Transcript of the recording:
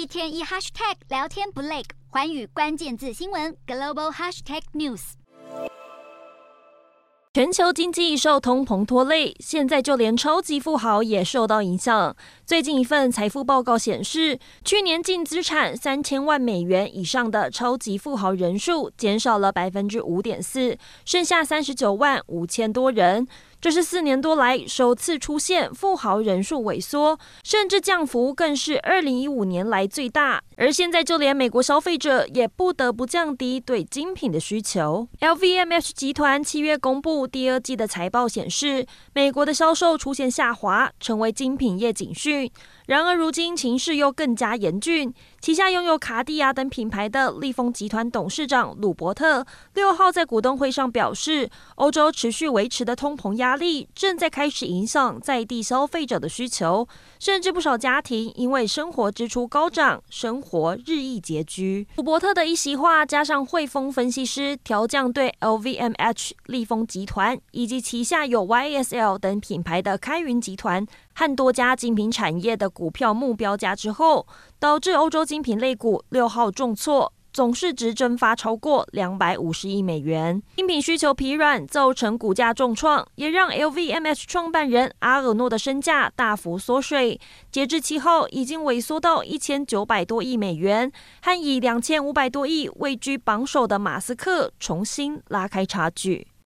一天一 hashtag 聊天不累，寰宇关键字新闻 global hashtag news。全球经济受通膨拖累，现在就连超级富豪也受到影响。最近一份财富报告显示，去年净资产三千万美元以上的超级富豪人数减少了百分之五点四，剩下三十九万五千多人。这是四年多来首次出现富豪人数萎缩，甚至降幅更是二零一五年来最大。而现在，就连美国消费者也不得不降低对精品的需求。LVMH 集团七月公布第二季的财报显示，美国的销售出现下滑，成为精品业警讯。然而，如今情势又更加严峻。旗下拥有卡地亚等品牌的利丰集团董事长鲁伯特六号在股东会上表示，欧洲持续维持的通膨压力正在开始影响在地消费者的需求，甚至不少家庭因为生活支出高涨，生活日益拮据。鲁伯特的一席话，加上汇丰分析师调降对 LVMH 利丰集团以及旗下有 YSL 等品牌的开云集团和多家精品产业的股票目标价之后，导致欧洲精品类股六号重挫，总市值蒸发超过两百五十亿美元。精品需求疲软，造成股价重创，也让 LVMH 创办人阿尔诺的身价大幅缩水。截至七号，已经萎缩到一千九百多亿美元，和以两千五百多亿位居榜首的马斯克重新拉开差距。